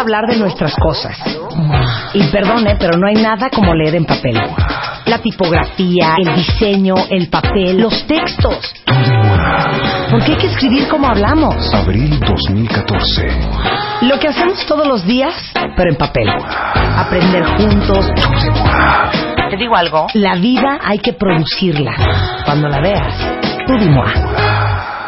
A hablar de nuestras cosas. Y perdone, pero no hay nada como leer en papel. La tipografía, el diseño, el papel, los textos. Porque hay que escribir como hablamos. Abril 2014. Lo que hacemos todos los días, pero en papel. Aprender juntos. ¿Te digo algo? La vida hay que producirla. Cuando la veas, tú.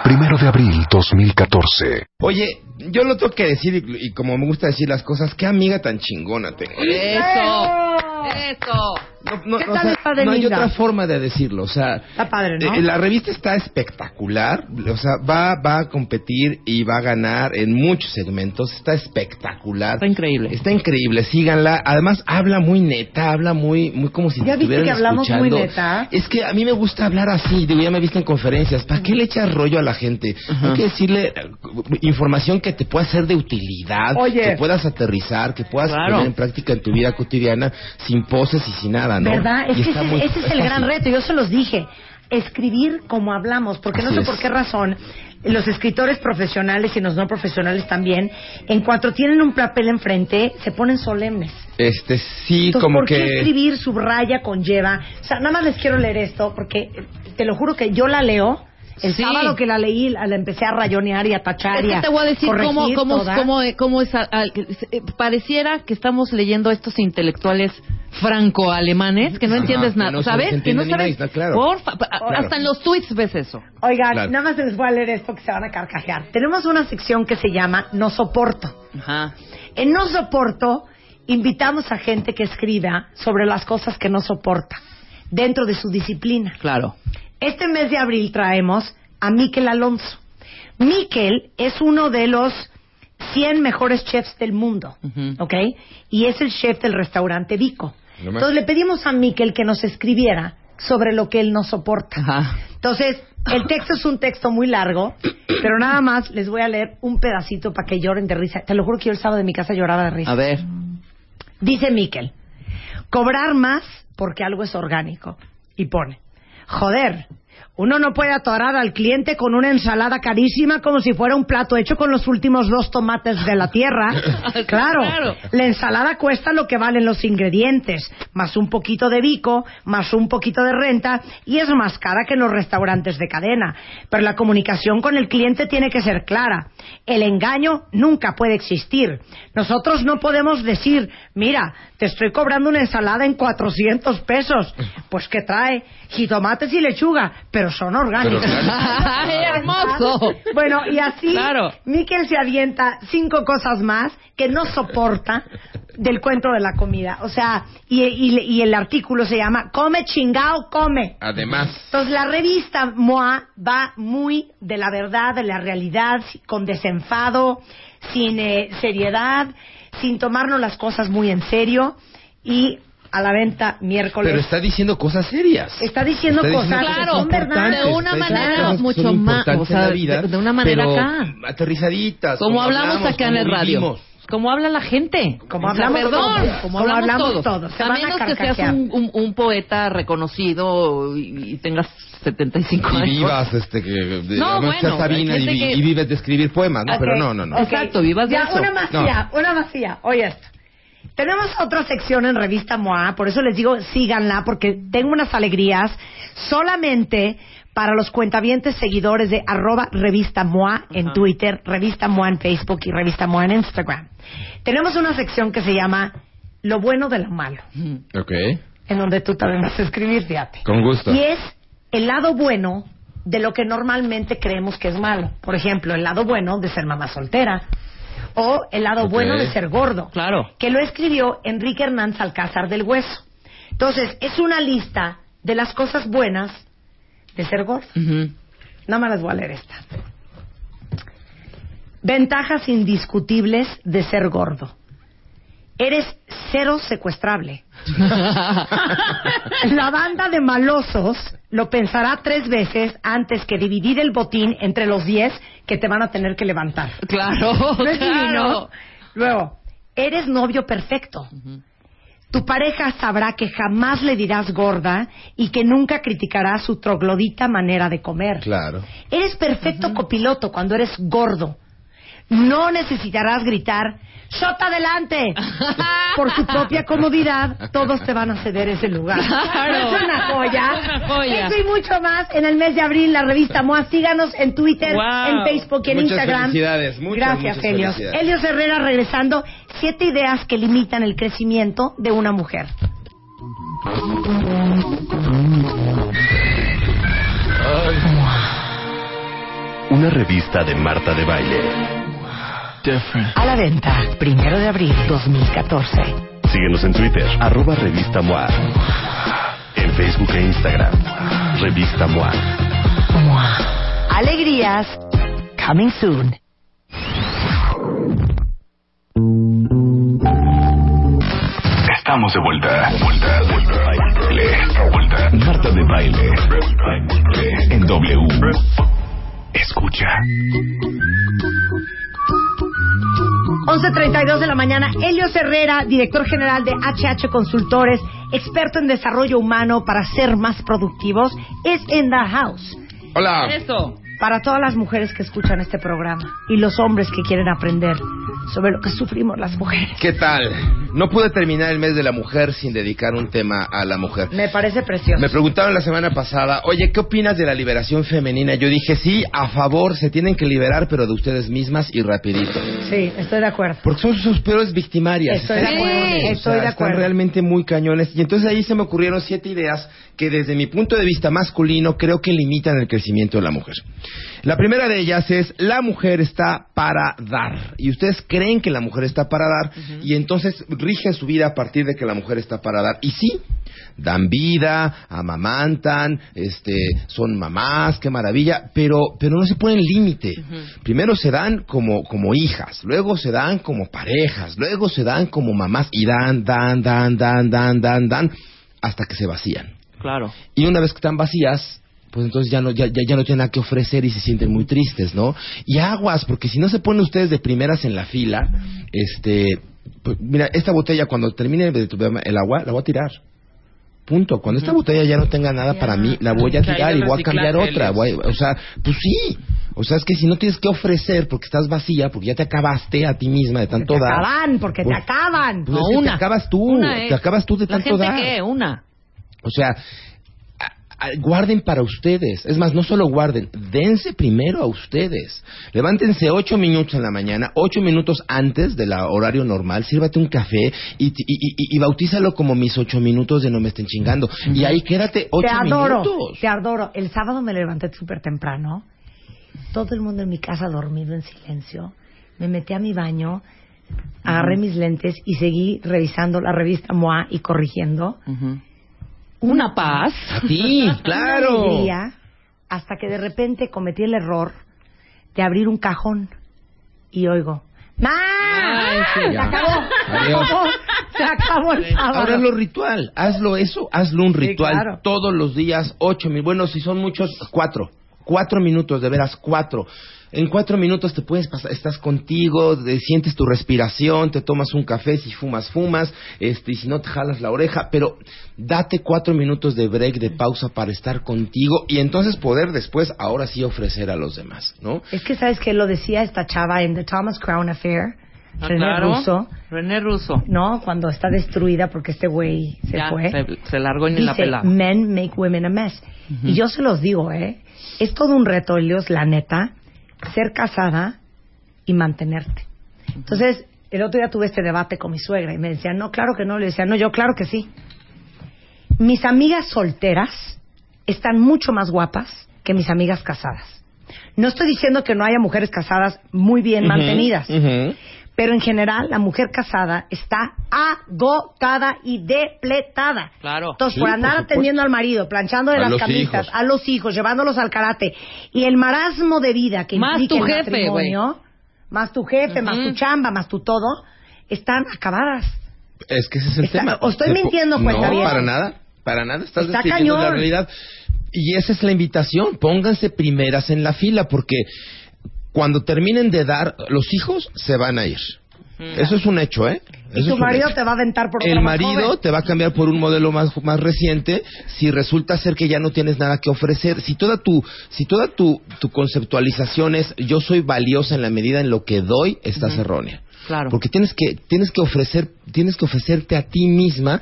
Primero de abril 2014. Oye, yo lo tengo que decir y, y como me gusta decir las cosas, qué amiga tan chingona tengo. Eso, eso. No, no, ¿Qué o tal sea, está de no hay otra forma de decirlo, o sea, Está padre, ¿no? eh, la revista está espectacular, o sea, va, va a competir y va a ganar en muchos segmentos, está espectacular. Está increíble. Está increíble, síganla. Además, habla muy neta, habla muy, muy como si ¿Ya viste que hablamos muy neta? Es que a mí me gusta hablar así, digo, ya me viste en conferencias. ¿Para qué le echas rollo a la gente? Hay que decirle eh, información que te pueda ser de utilidad, Oye. que puedas aterrizar, que puedas Claro. poner en práctica en tu vida cotidiana sin poses y sin nada, ¿no? ¿Verdad? Es que ese, muy- ese es el fácil. gran reto. Yo se los dije. Escribir como hablamos, porque no sé es. por qué razón los escritores profesionales y los no profesionales también, en cuanto tienen un papel enfrente, se ponen solemnes. Este, sí, Entonces, como ¿por qué que... escribir subraya, conlleva? O sea, nada más les quiero leer esto, porque te lo juro que yo la leo. El Sí. sábado que la leí, la, la empecé a rayonear y a tachar Es y que a te voy a decir cómo, corregir cómo, toda. cómo, cómo es. a- a- eh, pareciera que estamos leyendo a estos intelectuales franco-alemanes que no Ajá, entiendes que nada, no ¿sabes? Que no sabes. nada, claro. Porfa, pa- Claro. Hasta en los tweets ves eso. Oigan, Claro. nada más les voy a leer esto que se van a carcajear. Tenemos una sección que se llama No Soporto. Ajá. En No Soporto invitamos a gente que escriba sobre las cosas que no soporta dentro de su disciplina. Claro. Este mes de abril traemos a Miquel Alonso. Miquel es uno de los 100 mejores chefs del mundo. ¿ok? Y es el chef del restaurante Vico. No. Entonces le pedimos a Miquel que nos escribiera sobre lo que él no soporta. Ajá. Entonces, el texto es un texto muy largo, pero nada más les voy a leer un pedacito para que lloren de risa. Te lo juro que yo el sábado de mi casa lloraba de risa. A ver. Dice Miquel, cobrar más porque algo es orgánico. Y pone, joder, uno no puede atorar al cliente con una ensalada carísima como si fuera un plato hecho con los últimos dos tomates de la tierra. Claro, Claro. la ensalada cuesta lo que valen los ingredientes, más un poquito de bico, más un poquito de renta, y es más cara que en los restaurantes de cadena. Pero la comunicación con el cliente tiene que ser clara. El engaño nunca puede existir. Nosotros no podemos decir, mira, te estoy cobrando una ensalada en 400 pesos. Pues que trae jitomates y lechuga, pero son orgánicos. ¡Ay, hermoso! Bueno, y así Claro. Miquel se avienta cinco cosas más que no soporta del cuento de la comida. O sea, y, y- y el artículo se llama Come chingao, come. Además, Entonces la revista MOA va muy de la verdad, de la realidad, con desenfado, sin eh, seriedad, sin tomarnos las cosas muy en serio y a la venta miércoles. pero está diciendo cosas serias. Está diciendo Está cosas diciendo Claro, son verdad. de una manera cosas mucho más, o sea, vida, de- de una manera pero acá. aterrizaditas. Como hablamos acá en el radio. vivimos. Como habla la gente. Como O sea, hablamos perdón, todos, como, como hablamos, hablamos todos. todos. Se a van a menos que seas un, un- un poeta reconocido y, y tengas 75 Y años. vivas, este, que... de- No, bueno, Sabina y, que- y vives de escribir poemas, ¿no? Pero no, no, no. Exacto, vivas de ya, eso. una masía, una masía. Oye esto. Tenemos otra sección en Revista MOA, por eso les digo síganla, porque tengo unas alegrías solamente para los cuentavientes seguidores de arroba Revista MOA en. Twitter, Revista MOA en Facebook y Revista MOA en Instagram. Tenemos una sección que se llama Lo bueno de lo malo, Ok, en donde tú también vas a escribir, fíjate. con gusto. Y es el lado bueno de lo que normalmente creemos que es malo. Por ejemplo, el lado bueno de ser mamá soltera, o el lado bueno de ser gordo. Claro. Que lo escribió Enrique Hernández Alcázar del Hueso. Entonces, es una lista de las cosas buenas de ser gordo. Ujú. Nada más les voy a leer esta. Ventajas indiscutibles de ser gordo. Eres cero secuestrable. La banda de malosos lo pensará tres veces antes que dividir el botín entre los diez que te van a tener que levantar. Claro, ¿No es divino? claro. Luego, eres novio perfecto. Tu pareja sabrá que jamás le dirás gorda y que nunca criticará su troglodita manera de comer. Claro. Eres perfecto copiloto cuando eres gordo. No necesitarás gritar, ¡Shot adelante! Por su propia comodidad, todos te van a ceder ese lugar. Claro. Es una joya. Una joya. Eso y mucho más en el mes de abril, la revista MOA. Síganos en Twitter, Wow. en Facebook y en Muchas Instagram. felicidades, muchas, Gracias, muchas Helios. felicidades. Helios Herrera regresando. Siete ideas que limitan el crecimiento de una mujer. Una revista de Marta de Baile. A la venta, primero de abril 2014. Síguenos en Twitter, arroba revista MOA. En Facebook e Instagram, revista MOA. Alegrías, coming soon. Estamos de vuelta. Vuelta, vuelta, baile. Vuelta. Marta de Baile. En W. Escucha. 11.32 de la mañana, Helios Herrera, director general de HH Consultores, experto en desarrollo humano para ser más productivos, es in the house. Hola. Eso. Para todas las mujeres que escuchan este programa y los hombres que quieren aprender sobre lo que sufrimos las mujeres. ¿Qué tal? No pude terminar el mes de la mujer sin dedicar un tema a la mujer. Me parece precioso. Me preguntaron la semana pasada, oye, ¿qué opinas de la liberación femenina? Yo dije, sí, a favor, se tienen que liberar, pero de ustedes mismas y rapidito. Sí, estoy de acuerdo. Porque son sus peores victimarias. Estoy de Están acuerdo, estoy de Están acuerdo. realmente muy cañones. Y entonces ahí se me ocurrieron siete ideas que desde mi punto de vista masculino creo que limitan el crecimiento de la mujer. La primera de ellas es, la mujer está para dar. Y ustedes creen que la mujer está para dar y entonces rigen su vida a partir de que la mujer está para dar. Y sí, dan vida, amamantan, este, son mamás, qué maravilla, pero, pero no se ponen límite. Primero se dan como, como hijas, luego se dan como parejas, luego se dan como mamás y dan, dan, dan, dan, dan, dan, dan, hasta que se vacían. Claro. Y una vez que están vacías, pues entonces ya no, ya, ya, ya no tienen nada que ofrecer y se sienten muy tristes, ¿no? Y aguas, porque si no se ponen ustedes de primeras en la fila, este, pues, mira, esta botella cuando termine de tu- el agua, la voy a tirar. Punto. Cuando esta botella ya no tenga nada para mí, la voy a tirar y voy a cambiar otra. Voy a- o sea, pues sí. O sea, es que si no tienes que ofrecer porque estás vacía, porque ya te acabaste a ti misma de tanto te dar. acaban, porque te pues- acaban. Pues No, es que una. te acabas tú, Una te acabas tú de ¿La tanto gente dar. qué? Una. O sea, guarden para ustedes. Es más, no solo guarden, dense primero a ustedes. Levántense ocho minutos en la mañana, ocho minutos antes del horario normal, sírvate un café y, y, y- y bautízalo como mis ocho minutos de no me estén chingando. Y ahí quédate ocho te adoro, minutos. te adoro. El sábado me levanté súper temprano. Todo el mundo en mi casa dormido en silencio. Me metí a mi baño, agarré mis lentes y seguí revisando la revista MOA y corrigiendo. Una paz. Ti, claro. Una alegría, hasta que de repente cometí el error de abrir un cajón y oigo. Sí. Se acabó. Se Adiós. acabó. Se acabó el sábado. Ahora lo ritual, hazlo eso, hazlo un Sí, ritual claro. todos los días, ocho mil, bueno, si son muchos, cuatro, cuatro minutos, de veras, cuatro. En cuatro minutos te puedes pasar, estás contigo, sientes tu respiración, te tomas un café, si fumas, fumas, este, y si no te jalas la oreja, pero date cuatro minutos de break, de pausa para estar contigo y entonces poder después, ahora sí ofrecer a los demás, ¿no? Es que sabes que lo decía esta chava en The Thomas Crown Affair, Ah, René claro. Russo, René Russo. ¿no? Cuando está destruida porque este güey se Ya, fue. se, se largó ni la Dice, pelaba. men make women a mess. Y yo se los digo, ¿eh? Es todo un reto, Elios, la neta, ser casada y mantenerte. Entonces, el otro día tuve este debate con mi suegra y me decía, no, claro que no. Le decía, no, yo claro que sí. Mis amigas solteras están mucho más guapas que mis amigas casadas. No estoy diciendo que no haya mujeres casadas muy bien mantenidas, Ujú. Pero en general, la mujer casada está agotada y depletada. Claro. Entonces, Sí, por andar atendiendo al marido, planchando de A las camisas, hijos. a los hijos, llevándolos al karate, y el marasmo de vida que Más implica tu el jefe, matrimonio, más tu jefe, más tu chamba, más tu todo, están acabadas. Es que ese es el Está- tema. o estoy mintiendo, No, cuentavientes. para nada. Para nada. Estás Está describiendo cañón. la realidad. Y esa es la invitación. Pónganse primeras en la fila porque cuando terminen de dar, los hijos se van a ir. Eso es un hecho, ¿eh? Y tu marido te va a aventar por El marido joven. te va a cambiar por un modelo más, más reciente si resulta ser que ya no tienes nada que ofrecer. Si toda tu, si toda tu, tu conceptualización es yo soy valiosa en la medida en lo que doy, estás errónea. Claro. Porque tienes que, tienes que ofrecer, tienes que ofrecerte a ti misma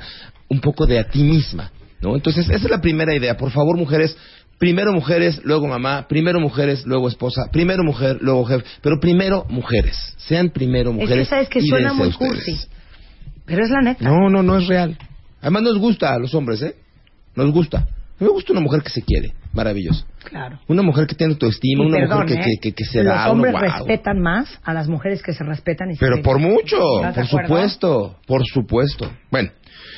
un poco de a ti misma, ¿no? Entonces, esa es la primera idea. Por favor, mujeres, primero mujeres, luego mamá, primero mujeres, luego esposa, primero mujer, luego jefe, pero primero mujeres. Sean primero Es mujeres. que sabes que suena muy cursi. Pero es la neta. No, no, no es real. Además nos gusta a los hombres, ¿eh? Nos gusta. A mí me gusta una mujer que se quiere. Maravilloso. Claro. Una mujer que tiene autoestima, Y una perdón, mujer que, ¿eh? que, que, que se Los da uno, hombres respetan más a las mujeres que se respetan y se Pero por mucho, ¿Estás de por supuesto, por supuesto. Bueno,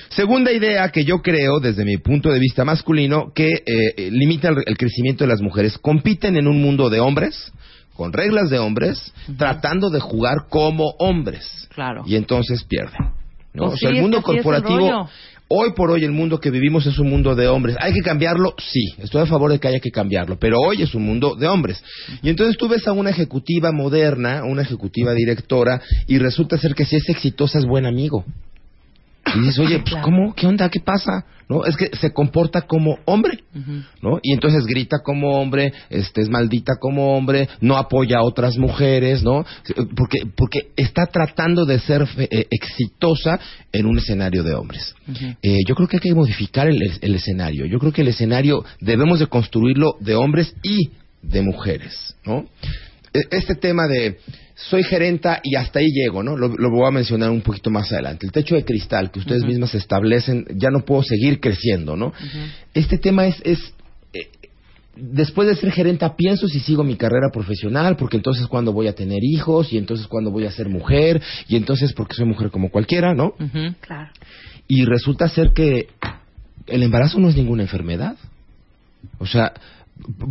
segunda idea que yo creo, desde mi punto de vista masculino, que eh, limita el, el crecimiento de las mujeres. Compiten en un mundo de hombres, con reglas de hombres, tratando de jugar como hombres. Claro. Y entonces pierden. ¿no? Pues o sea, sí, el mundo corporativo... Hoy por hoy el mundo que vivimos es un mundo de hombres. ¿Hay que cambiarlo? Sí, estoy a favor de que haya que cambiarlo, pero hoy es un mundo de hombres. Y entonces tú ves a una ejecutiva moderna, una ejecutiva directora, y resulta ser que si es exitosa es buen amigo. Y dices, oye, pues, ¿cómo? ¿Qué onda? ¿Qué pasa? ¿No? Es que se comporta como hombre, ¿no? Y entonces grita como hombre, este, es maldita como hombre, no apoya a otras mujeres, ¿no? Porque, porque está tratando de ser fe- eh, exitosa en un escenario de hombres. Eh, yo creo que hay que modificar el, el escenario. Yo creo que el escenario debemos de construirlo de hombres y de mujeres, ¿no? E- Este tema de soy gerenta y hasta ahí llego, ¿no? Lo, lo voy a mencionar un poquito más adelante. El techo de cristal que ustedes mismas establecen, ya no puedo seguir creciendo, ¿no? Este tema es, es eh, después de ser gerenta pienso si sigo mi carrera profesional, porque entonces cuando voy a tener hijos y entonces cuando voy a ser mujer y entonces porque soy mujer como cualquiera, ¿no? Claro. Y resulta ser que el embarazo no es ninguna enfermedad. O sea,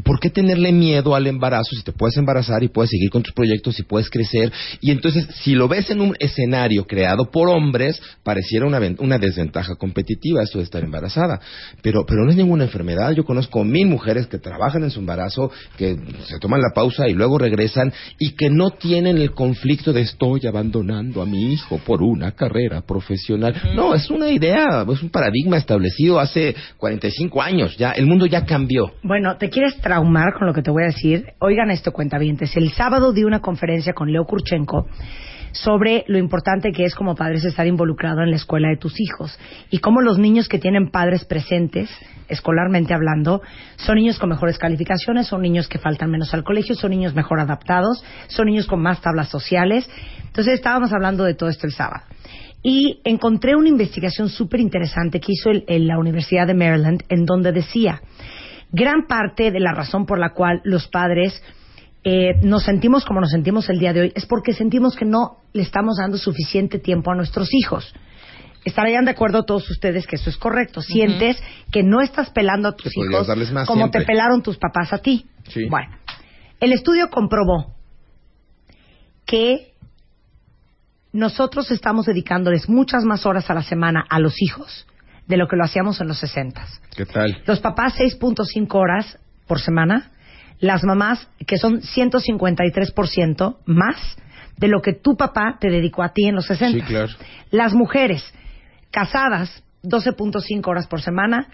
¿por qué tenerle miedo al embarazo si te puedes embarazar y puedes seguir con tus proyectos y puedes crecer? Y entonces, si lo ves en un escenario creado por hombres, pareciera una, una desventaja competitiva esto de estar embarazada. Pero, pero no es ninguna enfermedad. Yo conozco mil mujeres que trabajan en su embarazo, que se toman la pausa y luego regresan y que no tienen el conflicto de estoy abandonando a mi hijo por una carrera profesional. No, es una idea, es un paradigma establecido hace 45 años. Ya, el mundo ya cambió. Bueno, ¿te quieres traumar con lo que te voy a decir? Oigan esto, cuentavientes. El sábado di una conferencia con Leo Kurchenko sobre lo importante que es como padres estar involucrado en la escuela de tus hijos y cómo los niños que tienen padres presentes, escolarmente hablando, son niños con mejores calificaciones, son niños que faltan menos al colegio, son niños mejor adaptados, son niños con más tablas sociales. Entonces estábamos hablando de todo esto el sábado. Y encontré una investigación súper interesante que hizo el- el- la Universidad de Maryland en donde decía gran parte de la razón por la cual los padres eh, nos sentimos como nos sentimos el día de hoy es porque sentimos que no le estamos dando suficiente tiempo a nuestros hijos. Estarían de acuerdo todos ustedes que eso es correcto. Sientes que no estás pelando a tus Que hijos darles más como siempre. te pelaron tus papás a ti. Sí. Bueno, el estudio comprobó que nosotros estamos dedicándoles muchas más horas a la semana a los hijos de lo que lo hacíamos en los 60. ¿Qué tal? Los papás 6.5 horas por semana, las mamás que son 153% más de lo que tu papá te dedicó a ti en los 60. Sí, claro. Las mujeres casadas 12.5 horas por semana,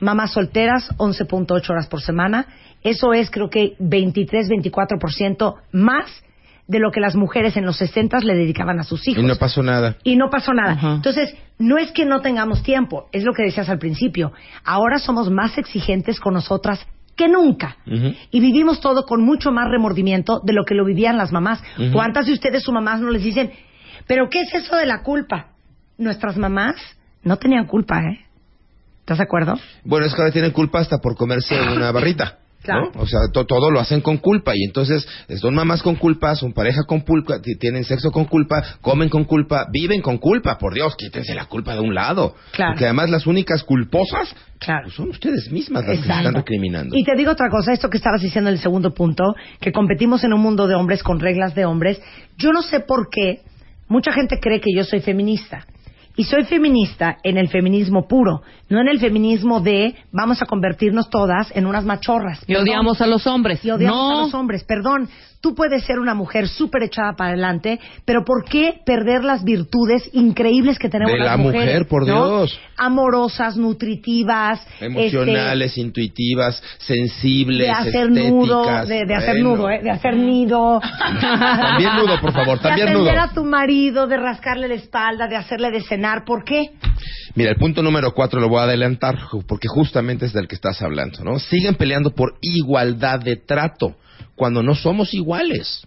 mamás solteras 11.8 horas por semana. Eso es creo que 23-24% más de lo que las mujeres en los 60 le dedicaban a sus hijos Y no pasó nada. y no pasó nada. Entonces, no es que no tengamos tiempo, es lo que decías al principio. Ahora somos más exigentes con nosotras que nunca. Y vivimos todo con mucho más remordimiento de lo que lo vivían las mamás. ¿Cuántas de ustedes, sus mamás, no les dicen, pero qué es eso de la culpa? Nuestras mamás no tenían culpa, ¿eh? ¿Estás de acuerdo? Bueno, es que ahora tienen culpa hasta por comerse una barrita. Claro. ¿no? O sea, to- todo lo hacen con culpa y entonces son mamás con culpa, son pareja con culpa, ti- tienen sexo con culpa, comen con culpa, viven con culpa. Por Dios, quítense la culpa de un lado. Claro. Porque además las únicas culposas Claro. pues, son ustedes mismas las que se están recriminando. Y te digo otra cosa, esto que estabas diciendo en el segundo punto, que competimos en un mundo de hombres con reglas de hombres. Yo no sé por qué mucha gente cree que yo soy feminista. Y soy feminista en el feminismo puro, no en el feminismo de vamos a convertirnos todas en unas machorras. Y Perdón. odiamos a los hombres. Y odiamos no. a los hombres. Perdón, tú puedes ser una mujer súper echada para adelante, pero ¿por qué perder las virtudes increíbles que tenemos De las la mujeres? mujer, por ¿no? Dios. Amorosas, nutritivas, Emocionales, intuitivas, este, sensibles, de hacer estéticas. nudo, de, de hacer Bueno. nudo, ¿eh? de hacer nido. También nudo, por favor, también de nudo. atender a tu marido, de rascarle la espalda, de hacerle de cenar. ¿Por qué? Mira, el punto número cuatro lo voy a adelantar porque justamente es del que estás hablando, ¿no? Siguen peleando por igualdad de trato cuando no somos iguales.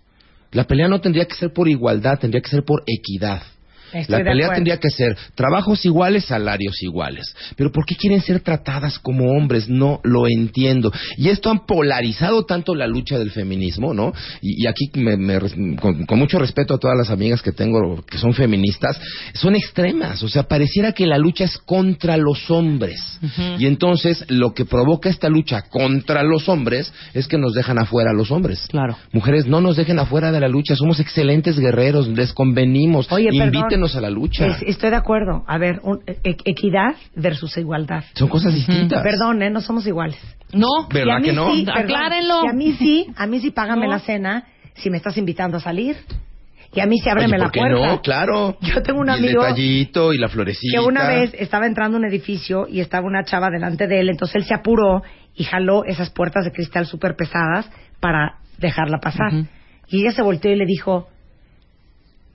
La pelea no tendría que ser por igualdad, tendría que ser por equidad. Estoy la pelea tendría que ser trabajos iguales, salarios iguales. Pero ¿por qué quieren ser tratadas como hombres? No lo entiendo. Y esto han polarizado tanto la lucha del feminismo, ¿no? Y, y aquí, me- me con, con mucho respeto a todas las amigas que tengo que son feministas, son extremas. O sea, pareciera que la lucha es contra los hombres. Y entonces lo que provoca esta lucha contra los hombres es que nos dejan afuera a los hombres. Claro. Mujeres, no nos dejen afuera de la lucha. Somos excelentes guerreros, les convenimos. Oye. Invítenos a la lucha. Es- estoy de acuerdo. A ver, un- e- equidad versus igualdad. Son cosas distintas. Perdón, ¿eh? No somos iguales. No. ¿Verdad Y a mí que no? sí, perdón, Aclárenlo. Y a mí sí, a mí sí págame No. la cena si me estás invitando a salir. Y a mí sí ábreme Oye, la ¿por qué puerta. no? Claro. Yo tengo un Y el amigo detallito y la florecita. que una vez estaba entrando a un edificio y estaba una chava delante de él, entonces él se apuró y jaló esas puertas de cristal súper pesadas para dejarla pasar. Ujú. Y ella se volteó y le dijo,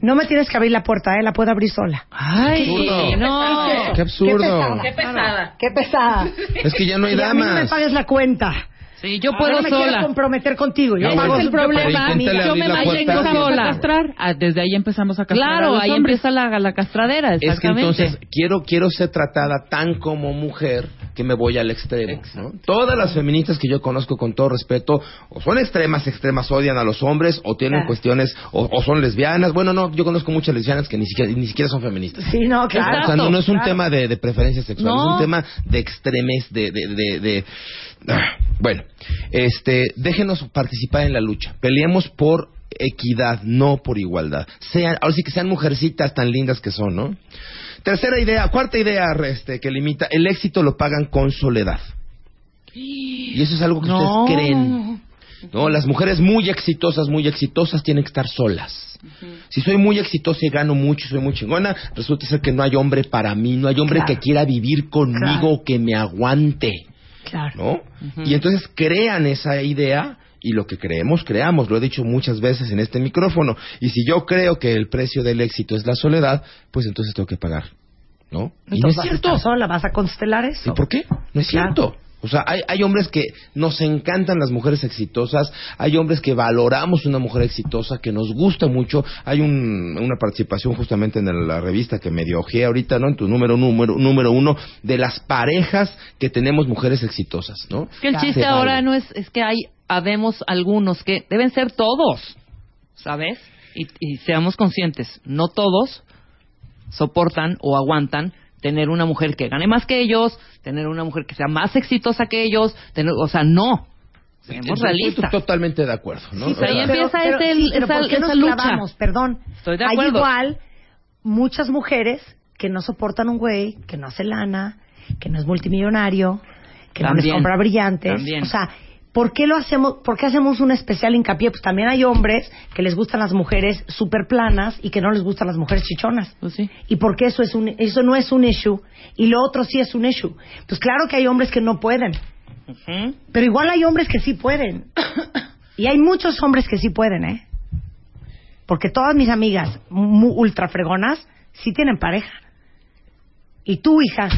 no me tienes que abrir la puerta, ¿eh? la puedo abrir sola. Ay, absurdo. no. Qué absurdo. Qué pesada. Qué pesada. Es que ya no hay y a mí no me damas. pagues la cuenta. Sí, yo puedo no me quiero comprometer contigo. Yo No, pago bueno, su pero problema. inténtale Yo abrir me la mantengo puerta. sola. a castrar. Ah, desde ahí empezamos a castrar. a Claro, los ahí hombres. empieza la, la castradera, Es que exactamente. entonces quiero quiero ser tratada tan como mujer que me voy al extremo. ¿no? Todas las feministas que yo conozco con todo respeto o son extremas, extremas odian a los hombres o tienen Claro. cuestiones o, o son lesbianas. Bueno, no, yo conozco muchas lesbianas que ni siquiera ni siquiera son feministas. Sí, no, claro. O sea, no, no es un claro. tema de, de preferencia sexual, No. es un tema de extremes, de... de, de, de- bueno, este, déjenos participar en la lucha. Peleemos por equidad, no por igualdad. Sean, ahora sí que sean mujercitas tan lindas que son, ¿no? Tercera idea, cuarta idea este, que limita, el éxito lo pagan con soledad. Y eso es algo que No. ustedes creen. No, las mujeres muy exitosas, muy exitosas tienen que estar solas. Si soy muy exitosa y gano mucho, soy muy chingona, resulta ser que no hay hombre para mí, no hay hombre Claro. que quiera vivir conmigo Claro. o que me aguante, Claro. ¿no? Y entonces crean esa idea y lo que creemos, creamos, lo he dicho muchas veces en este micrófono. Y si yo creo que el precio del éxito es la soledad, pues entonces tengo que pagar, ¿no? Y no es vas a cierto. estar sola, vas a constelar eso. ¿Y por qué? No es Claro. cierto. O sea, hay, hay hombres que nos encantan las mujeres exitosas, hay hombres que valoramos una mujer exitosa, que nos gusta mucho. Hay un- una participación justamente en la revista que medio ojeé ahorita, ¿no? En tu número, número, número uno, de las parejas que tenemos mujeres exitosas, ¿no? Es que el chiste ahora no es, es que hay, habemos algunos que deben ser todos, ¿sabes? Y, y seamos conscientes, no todos soportan o aguantan tener una mujer que gane más que ellos, tener una mujer que sea más exitosa que ellos, tener, o sea, no. Seamos Estoy realistas. totalmente de acuerdo, ¿no? Sí, ahí empieza pero, ese- sí, pero esa- ¿por qué nos esa lucha? clavamos? Perdón. Estoy de Hay acuerdo. igual muchas mujeres que no soportan un güey, que no hace lana, que no es multimillonario, que no les compra brillantes. También. O sea, ¿por qué lo hacemos? ¿Por qué hacemos un especial hincapié? Pues también hay hombres que les gustan las mujeres súper planas y que no les gustan las mujeres chichonas. Pues sí. ¿Y por qué eso, es un, eso no es un issue? Y lo otro sí es un issue. Pues claro que hay hombres que no pueden. Pero igual hay hombres que sí pueden. Y hay muchos hombres que sí pueden, ¿eh? Porque todas mis amigas mu- ultra fregonas sí tienen pareja. Y tú, hija.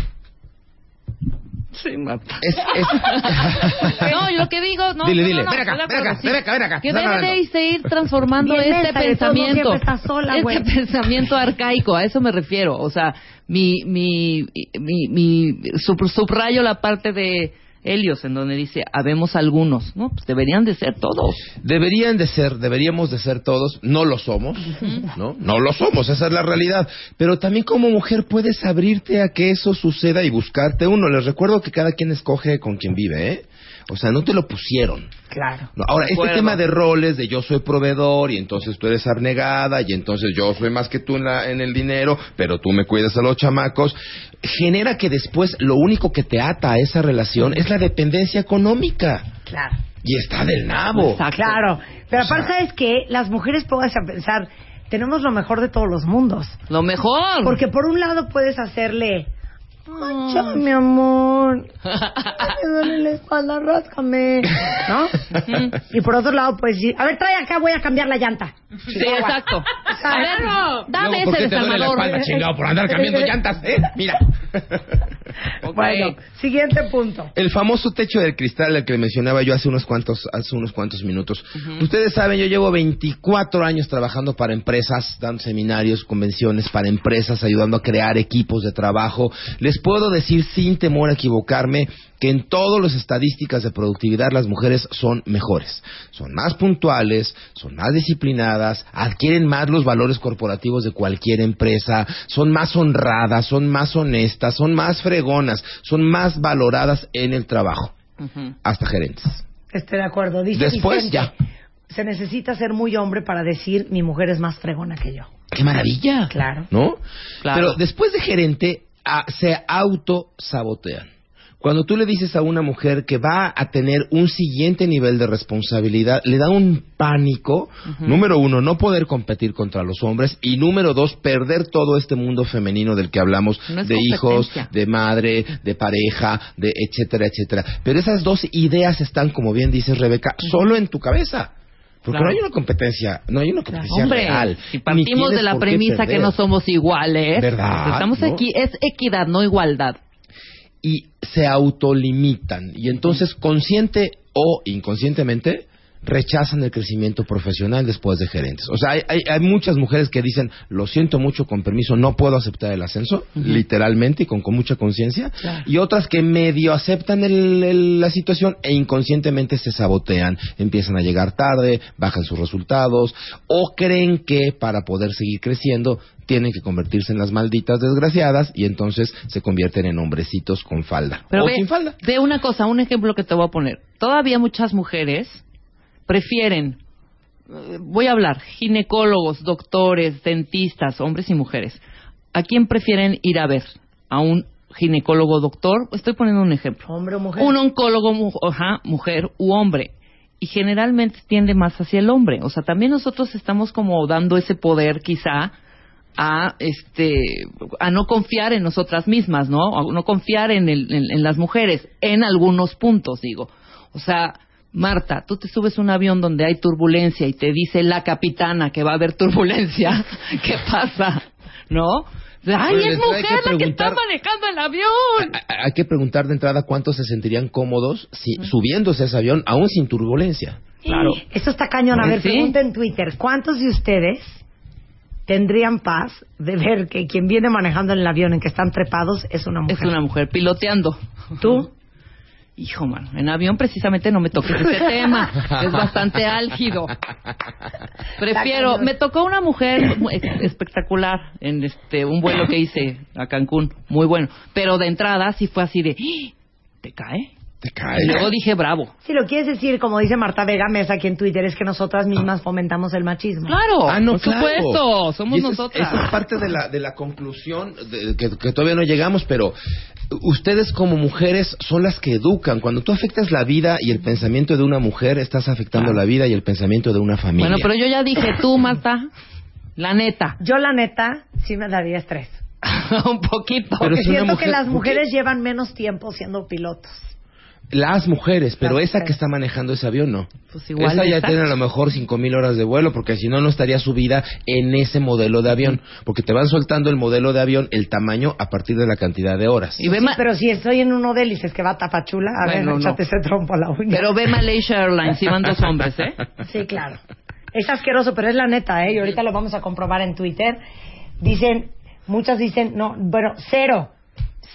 Sí, Marta. es, es- No, lo que digo, no. Dile, no, dile, no, no, ven acá, ven acá, ven acá, ven acá, Que debe de seguir transformando Bien este pensamiento. sola, este pensamiento arcaico, a eso me refiero. O sea, mi, mi, mi, mi sub- subrayo la parte de Helios, en donde dice, habemos algunos, ¿no? Pues deberían de ser todos. Deberían de ser, deberíamos de ser todos, no lo somos, ¿no? No lo somos, esa es la realidad. Pero también como mujer puedes abrirte a que eso suceda y buscarte uno. Les recuerdo que cada quien escoge con quien vive, ¿eh? O sea, no te lo pusieron. Claro. No, ahora, este tema de roles, de yo soy proveedor y entonces tú eres abnegada y entonces yo soy más que tú en, la- en el dinero, pero tú me cuidas a los chamacos, genera que después lo único que te ata a esa relación es la dependencia económica. Claro. Y está del nabo. Exacto. Claro. Pero aparte, ¿sabes qué? Las mujeres, pónganse a pensar, tenemos lo mejor de todos los mundos. Lo mejor. Porque por un lado puedes hacerle... Ay, ya, mi amor. Ay, me duele la espalda, ráscame. ¿No? y por otro lado puedes decir, a ver, trae acá, voy a cambiar la llanta. Sí, exacto. A ver, dame Luego, ¿por ese qué te duele la espalda, chingado, por andar cambiando llantas, eh? Mira. Bueno, siguiente punto. El famoso techo del cristal al que le mencionaba yo hace unos cuantos hace unos cuantos minutos. Ustedes saben, yo llevo 24 años trabajando para empresas, dando seminarios, convenciones para empresas, ayudando a crear equipos de trabajo. Les puedo decir sin temor a equivocarme que en todas las estadísticas de productividad las mujeres son mejores. Son más puntuales, son más disciplinadas, adquieren más los valores corporativos de cualquier empresa, son más honradas, son más honestas, son más fregonas, son más valoradas en el trabajo, hasta gerentes. Estoy de acuerdo. Dice Después, Vicente, ya. Se necesita ser muy hombre para decir mi mujer es más fregona que yo. ¡Qué maravilla! Claro. ¿No? Claro. Pero después de gerente, ah, se autosabotean. Cuando tú le dices a una mujer que va a tener un siguiente nivel de responsabilidad, le da un pánico, número uno, no poder competir contra los hombres y número dos, perder todo este mundo femenino del que hablamos, No de hijos, de madre, de pareja, de etcétera, etcétera. Pero esas dos ideas están, como bien dices Rebeca, solo en tu cabeza. Porque Claro. no hay una competencia, no hay una competencia Hombre, real. si partimos de la premisa que no somos iguales, ¿Verdad? estamos ¿No? aquí, es equidad, no igualdad. Y se autolimitan. Y entonces consciente o inconscientemente rechazan el crecimiento profesional después de gerentes. O sea, hay, hay- hay muchas mujeres que dicen, lo siento mucho, con permiso, no puedo aceptar el ascenso, literalmente y con, con mucha conciencia, y otras que medio aceptan el- el- la situación e inconscientemente se sabotean, empiezan a llegar tarde, bajan sus resultados, o creen que para poder seguir creciendo tienen que convertirse en las malditas desgraciadas y entonces se convierten en hombrecitos con falda Pero o ve, sin falda. ve una cosa, un ejemplo que te voy a poner. Todavía muchas mujeres prefieren, eh, voy a hablar, ginecólogos, doctores, dentistas, hombres y mujeres. ¿A quién prefieren ir a ver? ¿A un ginecólogo doctor? Estoy poniendo un ejemplo. Hombre o mujer. Un oncólogo, mu- ajá, mujer u hombre. Y generalmente tiende más hacia el hombre. O sea, también nosotros estamos como dando ese poder quizá a este a no confiar en nosotras mismas, ¿no? A no confiar en, el- en, en las mujeres en algunos puntos, digo. O sea, Marta, tú te subes a un avión donde hay turbulencia y te dice la capitana que va a haber turbulencia. ¿Qué pasa? ¿No? Ay, Pero es mujer que la que está preguntar- manejando el avión. Hay que preguntar de entrada cuántos se sentirían cómodos si, subiéndose a ese avión aún sin turbulencia. Claro. Esto está cañón. A ver, Sí. pregunta en Twitter. ¿Cuántos de ustedes tendrían paz de ver que quien viene manejando en el avión en que están trepados es una mujer? Es una mujer piloteando. ¿Tú? Hijo, mano, en avión precisamente no me toques ese tema. Es bastante álgido. Prefiero, me tocó una mujer espectacular en este un vuelo que hice a Cancún, muy bueno, pero de entrada sí fue así de, ¡Ah! ¿te cae? Te cae. Y luego dije, bravo. Si lo quieres decir, como dice Marta Vega Mesa aquí en Twitter, es que nosotras mismas fomentamos el machismo. Claro, Ah, no, por claro. supuesto, somos es- nosotras. esa es parte de la, de la conclusión de- que, que todavía no llegamos, pero ustedes como mujeres son las que educan. Cuando tú afectas la vida y el pensamiento de una mujer, estás afectando la vida y el pensamiento de una familia. Bueno, pero yo ya dije, tú, Marta, la neta, Yo, la neta, sí me daría estrés. un poquito. Pero Porque siento mujer- que las mujeres llevan menos tiempo siendo pilotos. Las mujeres, pero Las esa mujeres. que está manejando ese avión no. Pues igual esa ya tiene a lo mejor cinco mil horas de vuelo, porque si no, no estaría subida en ese modelo de avión. Porque te van soltando el modelo de avión, el tamaño, a partir de la cantidad de horas. Y ve Sí, ma- pero si estoy en uno de él y dices que va a Tapachula, a Bueno, ver, no. échate ese trompo a la uña. Pero ve Malaysia Airlines, iban dos hombres, ¿eh? Sí, claro. Es asqueroso, pero es la neta, ¿eh? Y ahorita lo vamos a comprobar en Twitter. Dicen, muchas dicen, no, bueno, cero.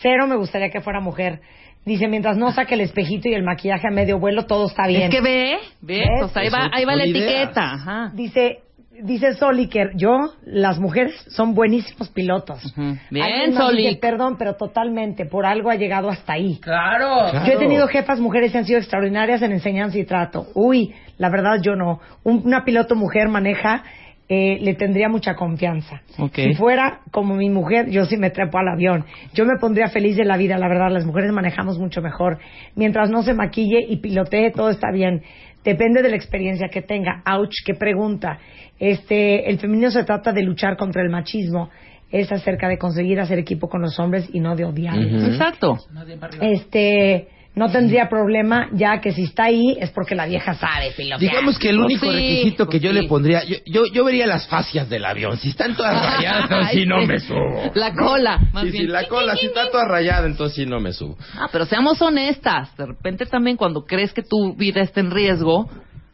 Cero me gustaría que fuera mujer. Dice, mientras no saque el espejito y el maquillaje a medio vuelo, todo está bien. Es que ve, ¿ves? ¿Ves? O sea, ahí va, ahí va la etiqueta. Ajá. Dice, dice Soliker, yo, las mujeres son buenísimos pilotos. Ujú. Bien, más dice, Solik. Perdón, pero totalmente, por algo ha llegado hasta ahí. Claro. Claro. Yo he tenido jefas mujeres que han sido extraordinarias en enseñanza y trato. Uy, la verdad yo no. Un- una piloto mujer maneja, eh, le tendría mucha confianza. Si fuera como mi mujer, yo sí me trepo al avión. Yo me pondría feliz de la vida, la verdad. Las mujeres manejamos mucho mejor. Mientras no se maquille y pilotee, todo está bien. Depende de la experiencia que tenga. Ouch, qué pregunta. Este, el feminismo se trata de luchar contra el machismo. Es acerca de conseguir hacer equipo con los hombres y no de odiarlos. Exacto. Este, no tendría problema, ya que si está ahí es porque la vieja sabe pilotear. Digamos que el Pues único sí, requisito que pues yo sí. le pondría, yo, yo, yo vería las fascias del avión. Si están todas rayadas, entonces sí no me subo. La cola, más Sí, bien. sí, la cola, si está toda rayada, entonces sí no me subo. Ah, pero seamos honestas. De repente también cuando crees que tu vida está en riesgo,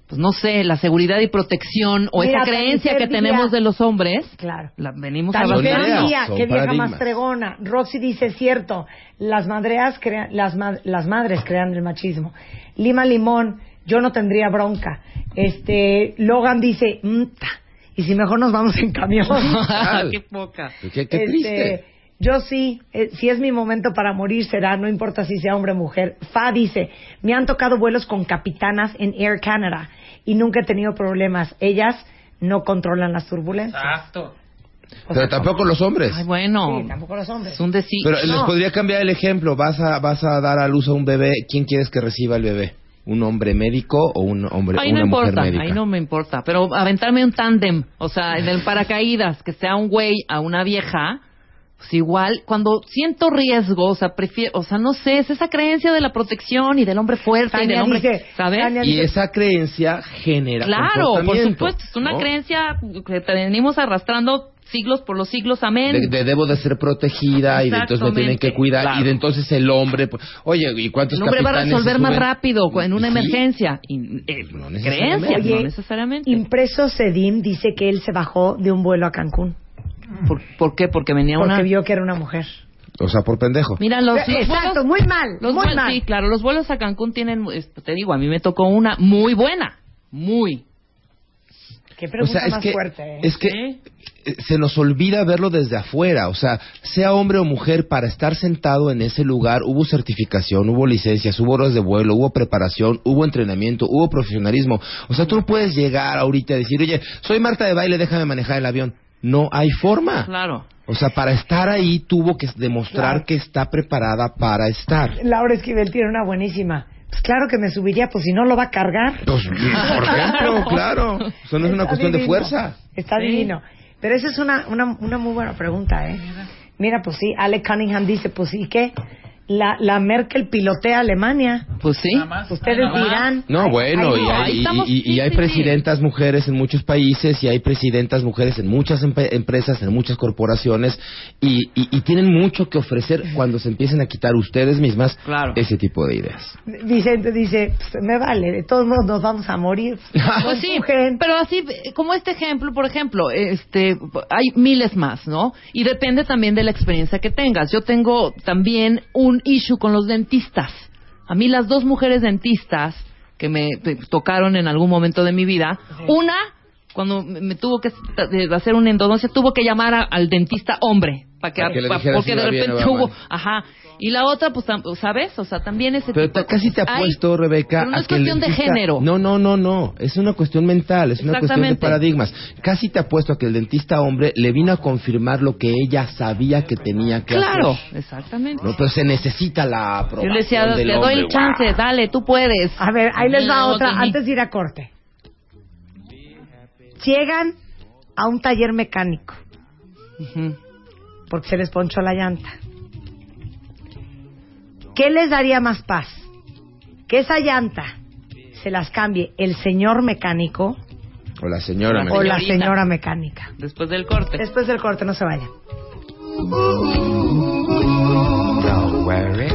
pues no sé, la seguridad y protección o Mira, esa creencia que tenemos de los hombres, Claro. la venimos ideas, día, qué vieja más fregona. Roxy dice, cierto, las, madreas crean, las, ma- las madres crean el machismo. Lima Limón, yo no tendría bronca. Este, Logan dice, "Mta, y si mejor nos vamos en camión. qué poca. Qué, qué Este, triste. Yo sí, eh, si es mi momento para morir será, no importa si sea hombre o mujer. Fa dice, me han tocado vuelos con capitanas en Air Canada y nunca he tenido problemas. Ellas no controlan las turbulencias. Exacto. O Pero sea, tampoco los hombres. Ay, bueno, Sí, tampoco los hombres. es un decir. Pero les podría cambiar el ejemplo. Vas a, vas a dar a luz a un bebé. ¿Quién quieres que reciba el bebé? ¿Un hombre médico o un hombre, Ahí una no mujer importa, médica? ahí no me importa. Pero aventarme un tándem, o sea, en el paracaídas, que sea un güey a una vieja, igual, cuando siento riesgo, o sea, prefiero, o sea, no sé, es esa creencia de la protección y del hombre fuerte y Tania del hombre, dice, ¿sabes? Tania Y dice, esa creencia genera Claro, por supuesto, es una ¿no? creencia que venimos arrastrando siglos por los siglos, amén. De, de debo de ser protegida y de entonces me tienen que cuidar claro. y de entonces el hombre pues, oye y cuántos el hombre va a resolver más rápido en una Y sí, emergencia. Y, eh, No necesariamente. creencias, Oye, no necesariamente. Impreso Sedim dice que él se bajó de un vuelo a Cancún ¿Por, por qué? Porque venía porque una... vio que era una mujer. o sea por pendejo Mira, los, los Exacto, vuelos- muy mal, los muy vuelos- mal. Sí, claro, los vuelos a Cancún tienen, te digo, a mí me tocó una muy buena, muy. Qué o pregunta sea es más que fuerte. ¿eh? es que eh, se nos olvida verlo desde afuera, o sea, sea hombre o mujer, para estar sentado en ese lugar hubo certificación, hubo licencias, hubo horas de vuelo, hubo preparación, hubo entrenamiento, hubo profesionalismo. O sea, tú no puedes llegar ahorita a decir, oye, soy Marta de baile, déjame manejar el avión. No hay forma. Claro. O sea, para estar ahí tuvo que demostrar Claro. que está preparada para estar. Laura Esquivel tiene una buenísima. Pues claro que me subiría, pues si no lo va a cargar. Pues, por ejemplo, claro. Eso no es una cuestión de fuerza. Está Sí. divino. Pero esa es una, una, una muy buena pregunta, ¿eh? Mira, pues sí, Alec Cunningham dice, pues sí, ¿qué? La, la Merkel pilotea a Alemania. Pues sí. Ustedes dirán. No, bueno, ay, y hay, y- hay presidentas mujeres en muchos países y hay presidentas mujeres en muchas empe- empresas, en muchas corporaciones y, y- y tienen mucho que ofrecer cuando se empiecen a quitar ustedes mismas Claro. ese tipo de ideas. Vicente dice, pues, me vale, de todos modos nos vamos a morir. Pues sí, pero así, como este ejemplo, por ejemplo, este, hay miles más, ¿no? Y depende también de la experiencia que tengas. Yo tengo también un issue con los dentistas. A mí las dos mujeres dentistas que me tocaron en algún momento de mi vida, una, cuando me me tuvo que de hacer una endodoncia, tuvo que llamar a- al dentista hombre, para que, Para que le pa- dijera porque si de bien repente hubo, mal. ajá. Y la otra, pues, ¿sabes? O sea, también ese Pero tipo de te- casi te apuesto, Rebeca, pero no a es que el cuestión de dentista- género. No, no, no, no. Es una cuestión mental, es una cuestión de paradigmas. Casi te apuesto a que el dentista hombre le vino a confirmar lo que ella sabía que tenía que Claro, hacer. exactamente. No, pero se necesita la Yo aprobación le decía, del te doy hombre. el chance, dale, tú puedes. A ver, ahí les va No, otra, antes de ir a corte. Llegan a un taller mecánico porque se les ponchó la llanta. ¿Qué les daría más paz? Que esa llanta se las cambie el señor mecánico O la señora. La me o la señora mecánica. Después del corte. Después del corte, no se vayan. Don't worry.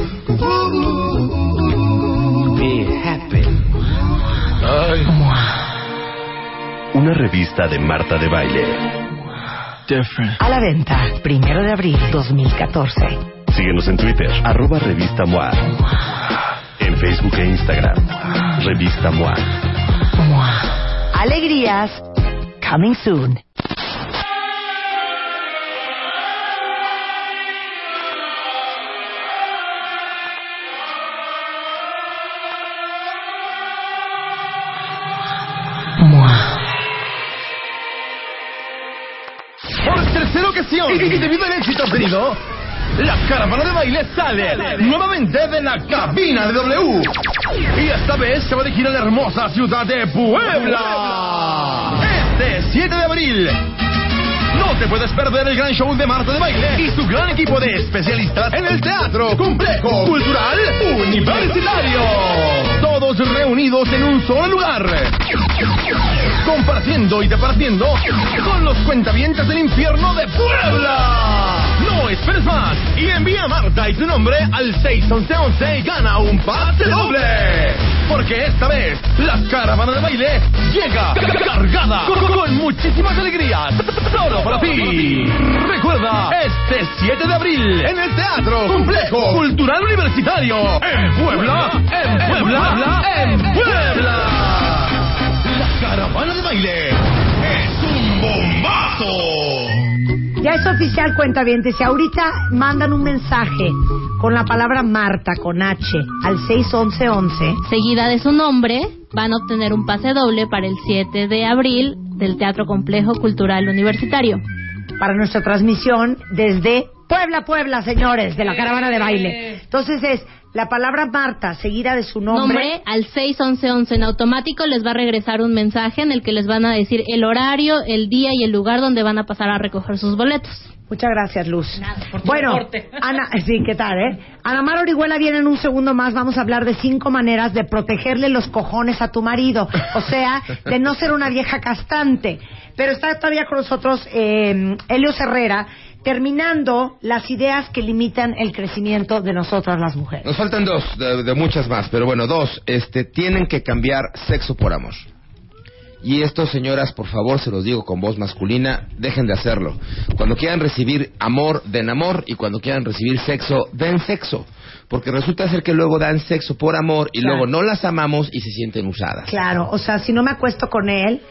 Be happy. Una revista de Marta de Baile. Different. A la venta, primero de abril 2014. Síguenos en Twitter, arroba Revista MOA. En Facebook e Instagram, Revista MOA. Alegrías, coming soon. Y debido al éxito obtenido, la caravana de baile sale nuevamente de la cabina de W. Y esta vez se va a dirigir a la hermosa ciudad de Puebla. Este 7 de abril. No te puedes perder el gran show de Marta de Baile y su gran equipo de especialistas en el Teatro Complejo Cultural Universitario. Todos reunidos en un solo lugar. Compartiendo y departiendo con los cuentavientes del infierno de Puebla. No esperes más y envía a Marta y su nombre al 611 y gana un pase doble. Porque esta vez la caravana de baile llega cargada con, muchísimas alegrías. Solo para ti. Recuerda, este 7 de abril en el Teatro Complejo Cultural Universitario. En Puebla, en Puebla, en Puebla. La caravana de baile es un bombazo. Ya es oficial, cuenta bien. Si ahorita mandan un mensaje con la palabra Marta, con H, al 61111, Seguida de su nombre, van a obtener un pase doble para el 7 de abril del Teatro Complejo Cultural Universitario. para nuestra transmisión desde Puebla, Puebla, señores, de la caravana de baile. Entonces es la palabra Marta, seguida de su nombre. Nombre al 61111 en automático les va a regresar un mensaje en el que les van a decir el horario, el día y el lugar donde van a pasar a recoger sus boletos. Muchas gracias, Luz. por tu bueno, reporte. Ana, sí, ¿qué tal, eh? Ana Mar Orihuela viene en un segundo más. Vamos a hablar de cinco maneras de protegerle los cojones a tu marido. O sea, de no ser una vieja castante. Pero está todavía con nosotros eh, Helio Herrera, terminando las ideas que limitan el crecimiento de nosotras las mujeres. Nos faltan dos, de, de muchas más, pero bueno, dos. Este, tienen que cambiar sexo por amor. Y esto, señoras, por favor, se los digo con voz masculina, dejen de hacerlo. Cuando quieran recibir amor, den amor, y cuando quieran recibir sexo, den sexo. Porque resulta ser que luego dan sexo por amor y Claro. luego no las amamos y se sienten usadas. Claro, o sea, si no me acuesto con él,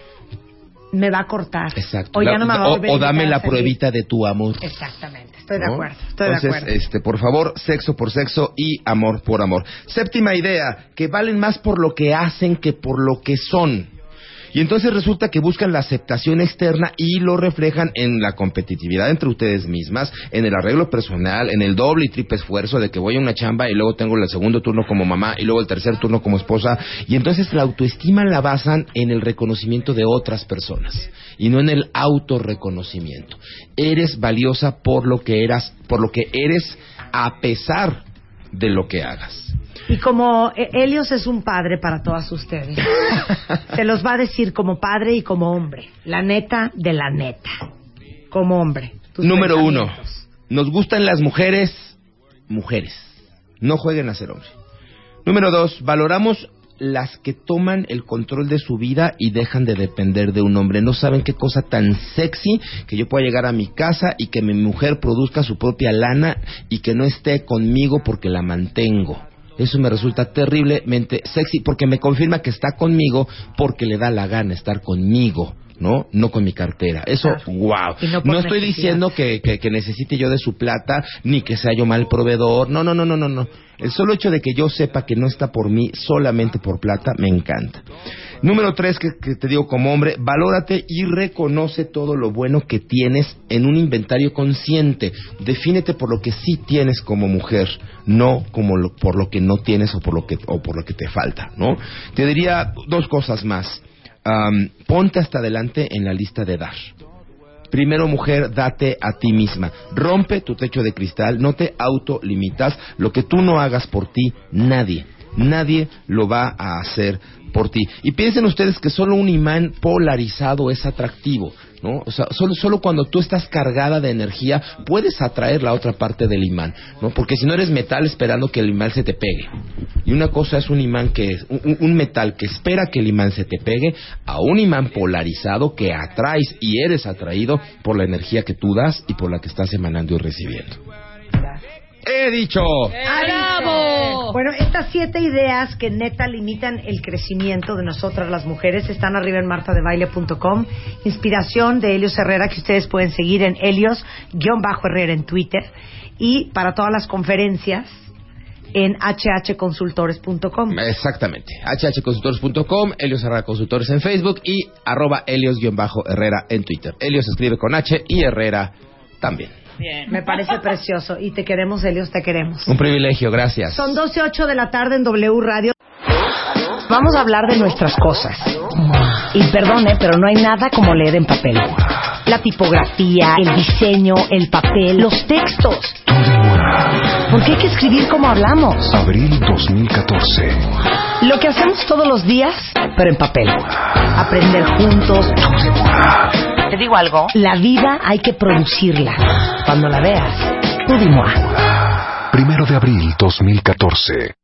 me va a cortar. Exacto. O ya no me va a o- o dame la salir. pruebita de tu amor. Exactamente, estoy de acuerdo, estoy Entonces, de acuerdo. este, por favor, sexo por sexo y amor por amor. Séptima idea, que valen más por lo que hacen que por lo que son. Y entonces resulta que buscan la aceptación externa y lo reflejan en la competitividad entre ustedes mismas, en el arreglo personal, en el doble y triple esfuerzo de que voy a una chamba y luego tengo el segundo turno como mamá y luego el tercer turno como esposa. Y entonces la autoestima la basan en el reconocimiento de otras personas y no en el autorreconocimiento. Eres valiosa por lo que eras, por lo que eres a pesar de lo que hagas. Y como eh, Helios es un padre para todas ustedes, se los va a decir como padre y como hombre. La neta de la neta. Como hombre. Número uno, nos gustan las mujeres, mujeres. No jueguen a ser hombre. Número dos, valoramos las que toman el control de su vida y dejan de depender de un hombre. No saben qué cosa tan sexy que yo pueda llegar a mi casa y que mi mujer produzca su propia lana y que no esté conmigo porque la mantengo. Eso me resulta terriblemente sexy porque me confirma que está conmigo porque le da la gana estar conmigo. ¿no? No con mi cartera. Eso, wow. Y no estoy diciendo que, que, que necesite yo de su plata, ni que sea yo mal proveedor. No, no, no, no, no, no. El solo hecho de que yo sepa que no está por mí solamente por plata, me encanta. Número tres, que, te digo como hombre, valórate y reconoce todo lo bueno que tienes en un inventario consciente. Defínete por lo que sí tienes como mujer, no como lo- por lo que no tienes o por lo que, o por lo que te falta, ¿no? Te diría dos cosas más. Ponte hasta adelante en la lista de dar. Primero, mujer, date a ti misma. Rompe tu techo de cristal, no te autolimitas. Lo que tú no hagas por ti, nadie, nadie lo va a hacer por ti. Y piensen ustedes que solo un imán polarizado es atractivo, ¿no? O sea, solo, solo cuando tú estás cargada de energía puedes atraer la otra parte del imán, ¿no? Porque si no eres metal esperando que el imán se te pegue. Y una cosa es un imán que es, un, un metal que espera que el imán se te pegue, a un imán polarizado que atraes y eres atraído por la energía que tú das y por la que estás emanando y recibiendo. He dicho. ¡Bravo! Bueno, estas siete ideas que neta limitan el crecimiento de nosotras las mujeres están arriba en martadebaile.com. Inspiración de Helios Herrera que ustedes pueden seguir en Helios-Herrera en Twitter. Y para todas las conferencias en hhconsultores.com. Exactamente. hhconsultores.com, Helios Herrera Consultores en Facebook y arroba Helios-Herrera en Twitter. Helios se escribe con H y Herrera también. Me parece precioso y te queremos, Helios, te queremos. Un privilegio, gracias. Son 12.08 de la tarde en W Radio. Vamos a hablar de nuestras cosas. Y perdone, pero no hay nada como leer en papel. La tipografía, el diseño, el papel, los textos. Porque hay que escribir como hablamos. Abril 2014. Lo que hacemos todos los días, pero en papel. Aprender juntos. Te digo algo. La vida hay que producirla. Cuando la veas, tú dis-moi. Primero de abril 2014.